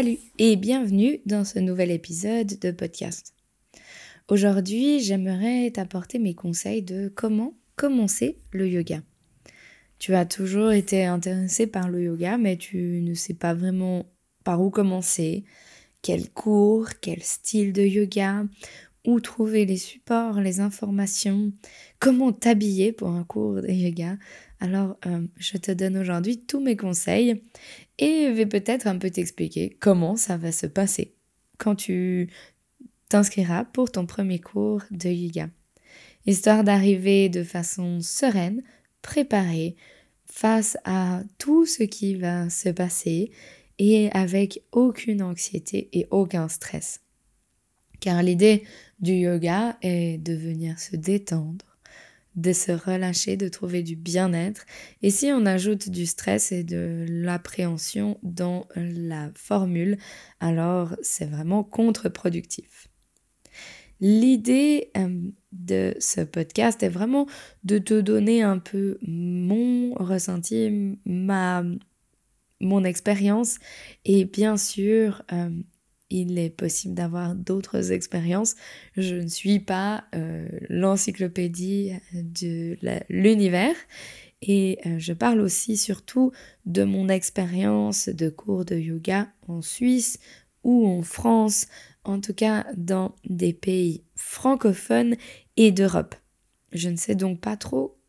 Salut et bienvenue dans ce nouvel épisode de podcast. Aujourd'hui, j'aimerais t'apporter mes conseils de comment commencer le yoga. Tu as toujours été intéressé par le yoga, mais tu ne sais pas vraiment par où commencer, quel cours, quel style de yoga, où trouver les supports, les informations, comment t'habiller pour un cours de yoga. Alors, euh, je te donne aujourd'hui tous mes conseils et vais peut-être un peu t'expliquer comment ça va se passer quand tu t'inscriras pour ton premier cours de yoga. Histoire d'arriver de façon sereine, préparée, face à tout ce qui va se passer et avec aucune anxiété et aucun stress. Car l'idée du yoga est de venir se détendre, de se relâcher, de trouver du bien-être. Et si on ajoute du stress et de l'appréhension dans la formule, alors c'est vraiment contre-productif. L'idée euh, de ce podcast est vraiment de te donner un peu mon ressenti, ma, mon expérience et bien sûr euh, il est possible d'avoir d'autres expériences. Je ne suis pas euh, l'encyclopédie de l'univers et je parle aussi surtout de mon expérience de cours de yoga en Suisse ou en France, en tout cas dans des pays francophones et d'Europe. Je ne sais donc pas trop euh,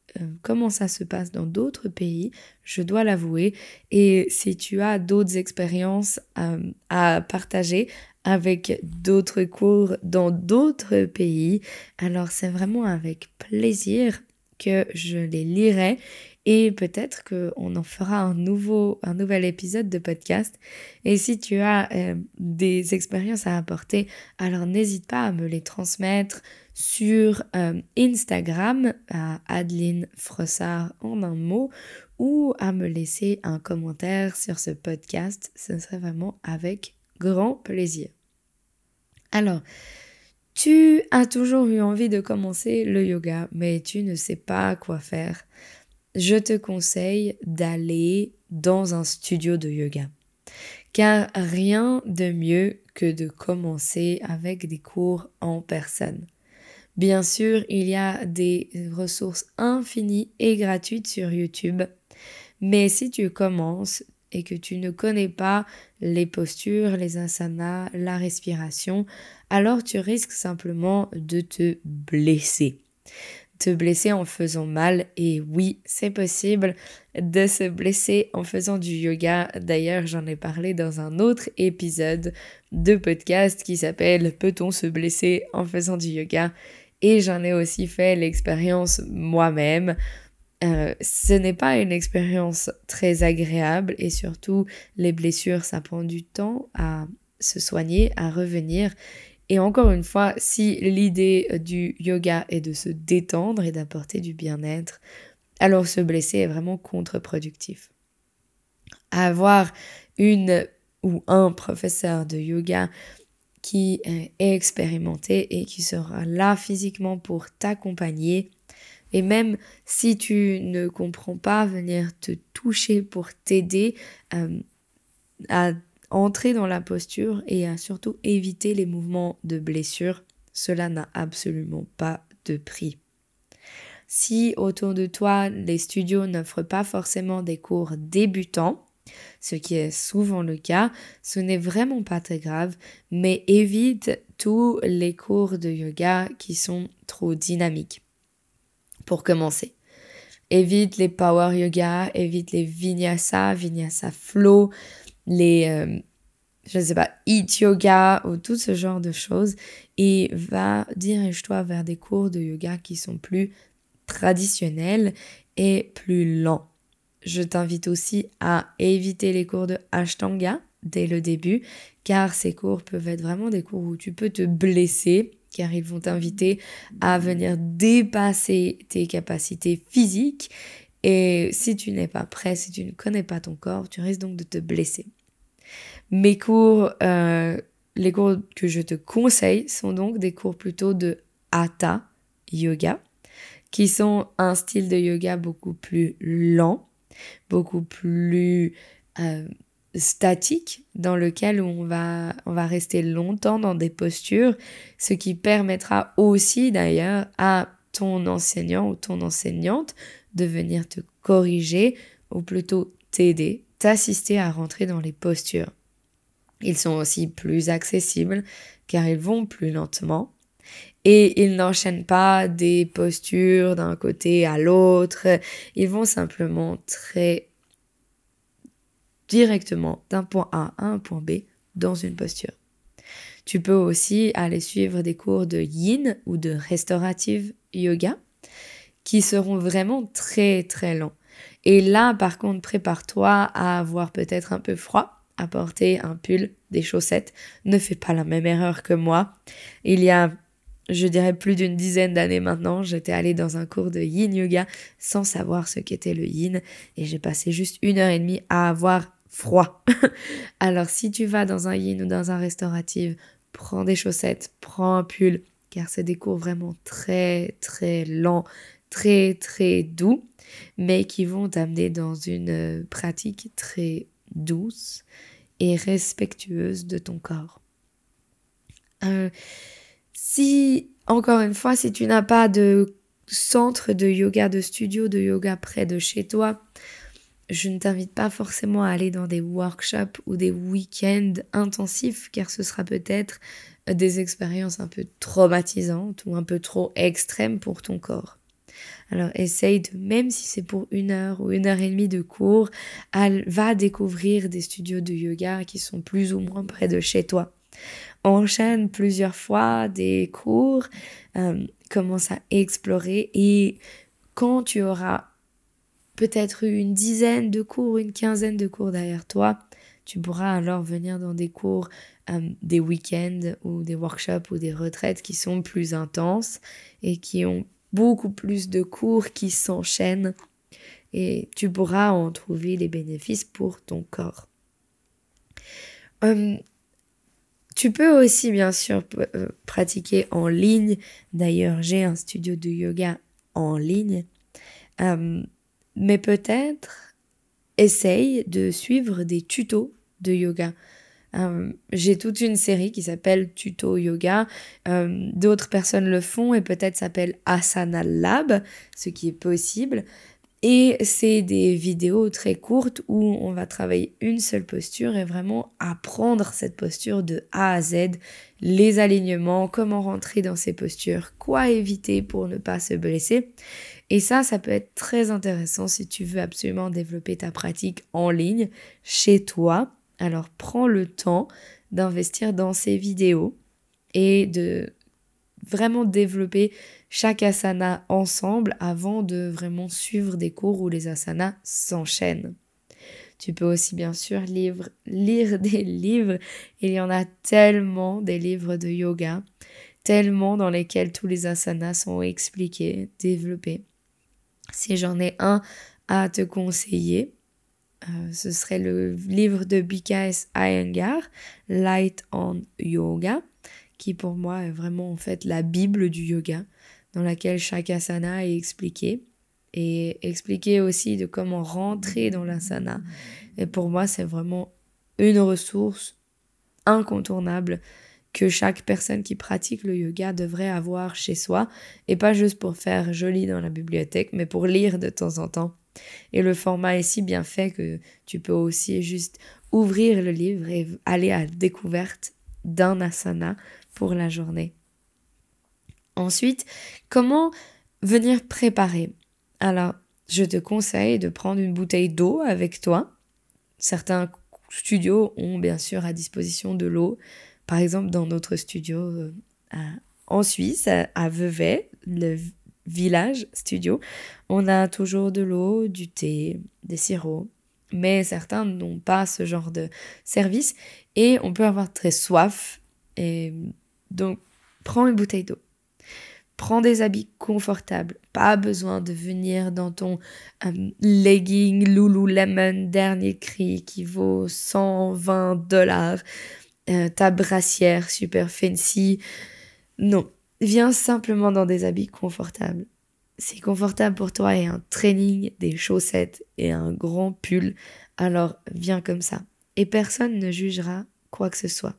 comment ça se passe dans d'autres pays, je dois l'avouer. Et si tu as d'autres expériences euh, à partager avec d'autres cours dans d'autres pays, alors c'est vraiment avec plaisir que je les lirai et peut-être qu'on en fera un nouvel épisode de podcast. Et si tu as euh, des expériences à apporter, alors n'hésite pas à me les transmettre sur euh, Instagram à Adeline Frossard en un mot ou à me laisser un commentaire sur ce podcast. Ce serait vraiment avec grand plaisir. Alors, tu as toujours eu envie de commencer le yoga, mais tu ne sais pas quoi faire je te conseille d'aller dans un studio de yoga. Car rien de mieux que de commencer avec des cours en personne. Bien sûr, il y a des ressources infinies et gratuites sur YouTube, mais si tu commences et que tu ne connais pas les postures, les asanas, la respiration, alors tu risques simplement de te blesser te blesser en faisant mal. Et oui, c'est possible de se blesser en faisant du yoga. D'ailleurs, j'en ai parlé dans un autre épisode de podcast qui s'appelle Peut-on se blesser en faisant du yoga? Et j'en ai aussi fait l'expérience moi-même. Euh, ce n'est pas une expérience très agréable et surtout les blessures, ça prend du temps à se soigner, à revenir. Et encore une fois, si l'idée du yoga est de se détendre et d'apporter du bien-être, alors se blesser est vraiment contre-productif. Avoir une ou un professeur de yoga qui est expérimenté et qui sera là physiquement pour t'accompagner. Et même si tu ne comprends pas, venir te toucher pour t'aider euh, à entrer dans la posture et à surtout éviter les mouvements de blessure. Cela n'a absolument pas de prix. Si autour de toi, les studios n'offrent pas forcément des cours débutants, ce qui est souvent le cas, ce n'est vraiment pas très grave, mais évite tous les cours de yoga qui sont trop dynamiques. Pour commencer, évite les power yoga, évite les vinyasa, vinyasa flow, les, euh, je ne sais pas, eat yoga ou tout ce genre de choses et va, dirige-toi vers des cours de yoga qui sont plus traditionnels et plus lents. Je t'invite aussi à éviter les cours de Ashtanga dès le début, car ces cours peuvent être vraiment des cours où tu peux te blesser, car ils vont t'inviter à venir dépasser tes capacités physiques. Et si tu n'es pas prêt, si tu ne connais pas ton corps, tu risques donc de te blesser. Mes cours, euh, les cours que je te conseille sont donc des cours plutôt de Hatha Yoga, qui sont un style de yoga beaucoup plus lent, beaucoup plus euh, statique, dans lequel on va, on va rester longtemps dans des postures, ce qui permettra aussi d'ailleurs à ton enseignant ou ton enseignante de venir te corriger ou plutôt t'aider, t'assister à rentrer dans les postures. Ils sont aussi plus accessibles car ils vont plus lentement et ils n'enchaînent pas des postures d'un côté à l'autre. Ils vont simplement très directement d'un point A à un point B dans une posture. Tu peux aussi aller suivre des cours de yin ou de restaurative yoga qui seront vraiment très très lents. Et là, par contre, prépare-toi à avoir peut-être un peu froid, à porter un pull, des chaussettes. Ne fais pas la même erreur que moi. Il y a je dirais plus d'une dizaine d'années maintenant, j'étais allée dans un cours de yin yoga sans savoir ce qu'était le yin et j'ai passé juste une heure et demie à avoir froid. Alors si tu vas dans un yin ou dans un restauratif, prends des chaussettes, prends un pull, car c'est des cours vraiment très très lents, très très doux, mais qui vont t'amener dans une euh, pratique très douce et respectueuse de ton corps. Euh, si, encore une fois, si tu n'as pas de centre de yoga, de studio de yoga près de chez toi, je ne t'invite pas forcément à aller dans des workshops ou des week-ends intensifs car ce sera peut-être des expériences un peu traumatisantes ou un peu trop extrêmes pour ton corps. Alors essaye de, même si c'est pour une heure ou une heure et demie de cours, va découvrir des studios de yoga qui sont plus ou moins près de chez toi enchaîne plusieurs fois des cours, euh, commence à explorer et quand tu auras peut-être une dizaine de cours, une quinzaine de cours derrière toi, tu pourras alors venir dans des cours, euh, des week-ends ou des workshops ou des retraites qui sont plus intenses et qui ont beaucoup plus de cours qui s'enchaînent et tu pourras en trouver les bénéfices pour ton corps. Euh, tu peux aussi bien sûr euh, pratiquer en ligne. D'ailleurs, j'ai un studio de yoga en ligne. Mais peut-être essaye de suivre des tutos de yoga. J'ai toute une série qui s'appelle Tuto Yoga. D'autres personnes le font et peut-être s'appelle Asana Lab, ce qui est possible. Et c'est des vidéos très courtes où on va travailler une seule posture et vraiment apprendre cette posture de A à Z, les alignements, comment rentrer dans ces postures, quoi éviter pour ne pas se blesser. Et ça, ça peut être très intéressant si tu veux absolument développer ta pratique en ligne chez toi. Alors prends le temps d'investir dans ces vidéos et de vraiment développer chaque asana ensemble avant de vraiment suivre des cours où les asanas s'enchaînent. Tu peux aussi bien sûr lire, lire des livres. Il y en a tellement des livres de yoga, tellement dans lesquels tous les asanas sont expliqués, développés. Si j'en ai un à te conseiller, euh, ce serait le livre de BKS Iyengar, Light on Yoga qui pour moi est vraiment en fait la Bible du yoga, dans laquelle chaque asana est expliqué. Et expliqué aussi de comment rentrer dans l'asana. Et pour moi, c'est vraiment une ressource incontournable que chaque personne qui pratique le yoga devrait avoir chez soi, et pas juste pour faire joli dans la bibliothèque, mais pour lire de temps en temps. Et le format est si bien fait que tu peux aussi juste ouvrir le livre et aller à la découverte d'un asana pour la journée. Ensuite, comment venir préparer? Alors, je te conseille de prendre une bouteille d'eau avec toi. Certains studios ont bien sûr à disposition de l'eau. Par exemple, dans notre studio euh, en Suisse, à Vevey, le village studio, on a toujours de l'eau, du thé, des sirops. Mais certains n'ont pas ce genre de service et on peut avoir très soif. Et donc, prends une bouteille d'eau. Prends des habits confortables. Pas besoin de venir dans ton euh, legging Lululemon dernier cri qui vaut 120 dollars. Euh, ta brassière super fancy. Non, viens simplement dans des habits confortables. C'est confortable pour toi et un training, des chaussettes et un grand pull, alors viens comme ça. Et personne ne jugera quoi que ce soit.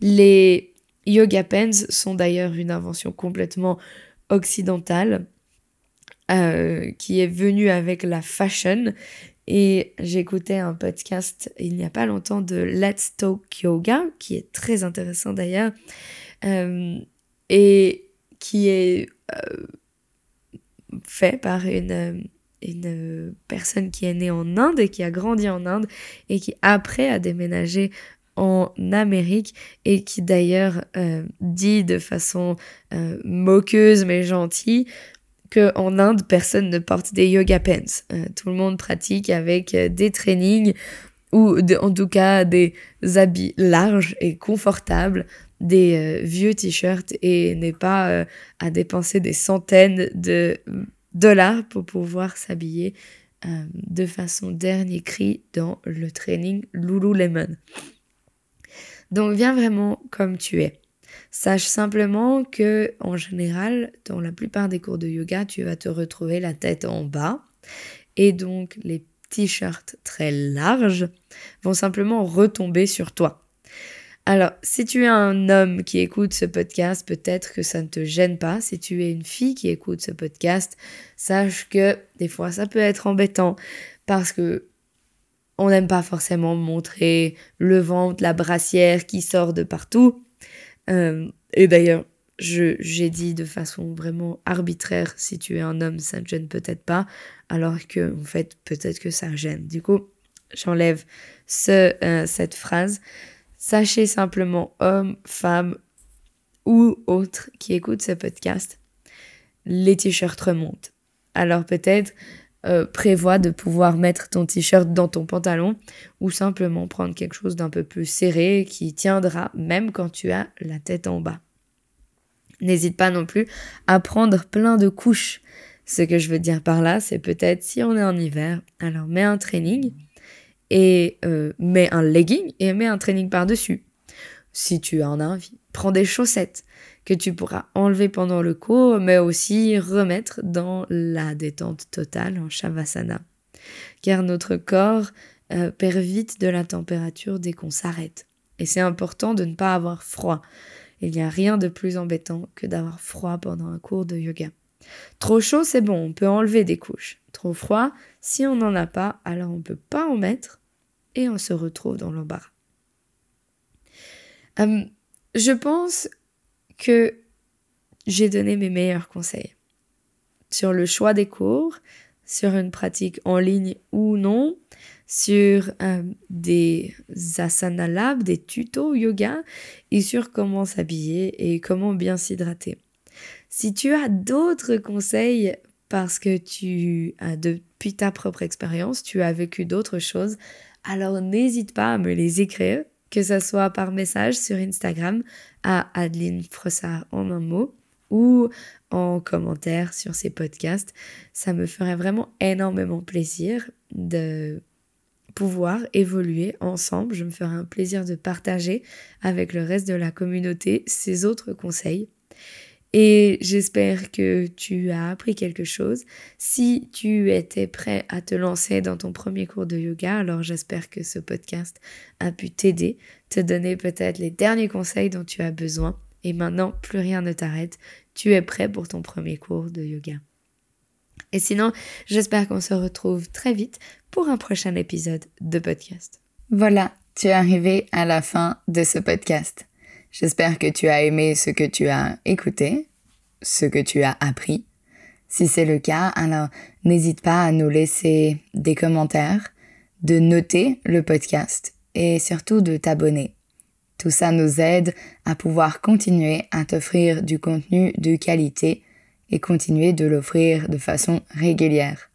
Les yoga pants sont d'ailleurs une invention complètement occidentale euh, qui est venue avec la fashion. Et j'écoutais un podcast il n'y a pas longtemps de Let's Talk Yoga, qui est très intéressant d'ailleurs, euh, et qui est euh, fait par une, une personne qui est née en Inde et qui a grandi en Inde et qui après a déménagé en Amérique et qui d'ailleurs euh, dit de façon euh, moqueuse mais gentille que en Inde personne ne porte des yoga pants. Euh, tout le monde pratique avec des trainings ou en tout cas des habits larges et confortables, des vieux t-shirts et n'est pas à dépenser des centaines de dollars pour pouvoir s'habiller de façon dernier cri dans le training Lululemon. Donc viens vraiment comme tu es. Sache simplement que en général, dans la plupart des cours de yoga, tu vas te retrouver la tête en bas et donc les t-shirts très larges vont simplement retomber sur toi. Alors, si tu es un homme qui écoute ce podcast, peut-être que ça ne te gêne pas. Si tu es une fille qui écoute ce podcast, sache que des fois ça peut être embêtant parce que on n'aime pas forcément montrer le ventre, la brassière qui sort de partout. Euh, et d'ailleurs, j'ai dit de façon vraiment arbitraire, si tu es un homme, ça ne gêne peut-être pas, alors que en fait, peut-être que ça gêne. Du coup, j'enlève euh, cette phrase. Sachez simplement, homme, femme ou autre qui écoute ce podcast, les t-shirts remontent. Alors peut-être euh, prévois de pouvoir mettre ton t-shirt dans ton pantalon ou simplement prendre quelque chose d'un peu plus serré qui tiendra même quand tu as la tête en bas. N'hésite pas non plus à prendre plein de couches. Ce que je veux dire par là, c'est peut-être si on est en hiver, alors mets un training et euh, mets un legging et mets un training par-dessus. Si tu en as envie, prends des chaussettes que tu pourras enlever pendant le cours, mais aussi remettre dans la détente totale en Shavasana. Car notre corps euh, perd vite de la température dès qu'on s'arrête. Et c'est important de ne pas avoir froid. Il n'y a rien de plus embêtant que d'avoir froid pendant un cours de yoga. Trop chaud, c'est bon, on peut enlever des couches. Trop froid, si on n'en a pas, alors on ne peut pas en mettre et on se retrouve dans l'embarras. Euh, je pense que j'ai donné mes meilleurs conseils sur le choix des cours, sur une pratique en ligne ou non, sur euh, des asana lab, des tutos yoga et sur comment s'habiller et comment bien s'hydrater. Si tu as d'autres conseils parce que tu as depuis ta propre expérience, tu as vécu d'autres choses, alors n'hésite pas à me les écrire que ce soit par message sur Instagram à Adeline Frossard en un mot ou en commentaire sur ces podcasts. Ça me ferait vraiment énormément plaisir de pouvoir évoluer ensemble. Je me ferai un plaisir de partager avec le reste de la communauté ces autres conseils. Et j'espère que tu as appris quelque chose. Si tu étais prêt à te lancer dans ton premier cours de yoga, alors j'espère que ce podcast a pu t'aider, te donner peut-être les derniers conseils dont tu as besoin. Et maintenant, plus rien ne t'arrête. Tu es prêt pour ton premier cours de yoga. Et sinon, j'espère qu'on se retrouve très vite pour un prochain épisode de podcast. Voilà, tu es arrivé à la fin de ce podcast. J'espère que tu as aimé ce que tu as écouté, ce que tu as appris. Si c'est le cas, alors n'hésite pas à nous laisser des commentaires, de noter le podcast et surtout de t'abonner. Tout ça nous aide à pouvoir continuer à t'offrir du contenu de qualité et continuer de l'offrir de façon régulière.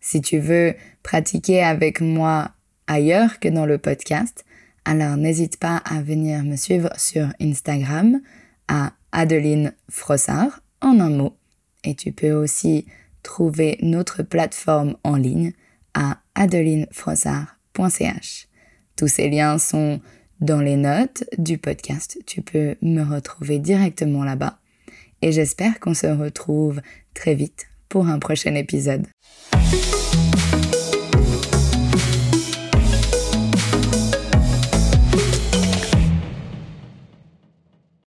Si tu veux pratiquer avec moi ailleurs que dans le podcast, alors n'hésite pas à venir me suivre sur Instagram à Adeline Frossard en un mot. Et tu peux aussi trouver notre plateforme en ligne à adelinefrossard.ch. Tous ces liens sont dans les notes du podcast. Tu peux me retrouver directement là-bas. Et j'espère qu'on se retrouve très vite pour un prochain épisode.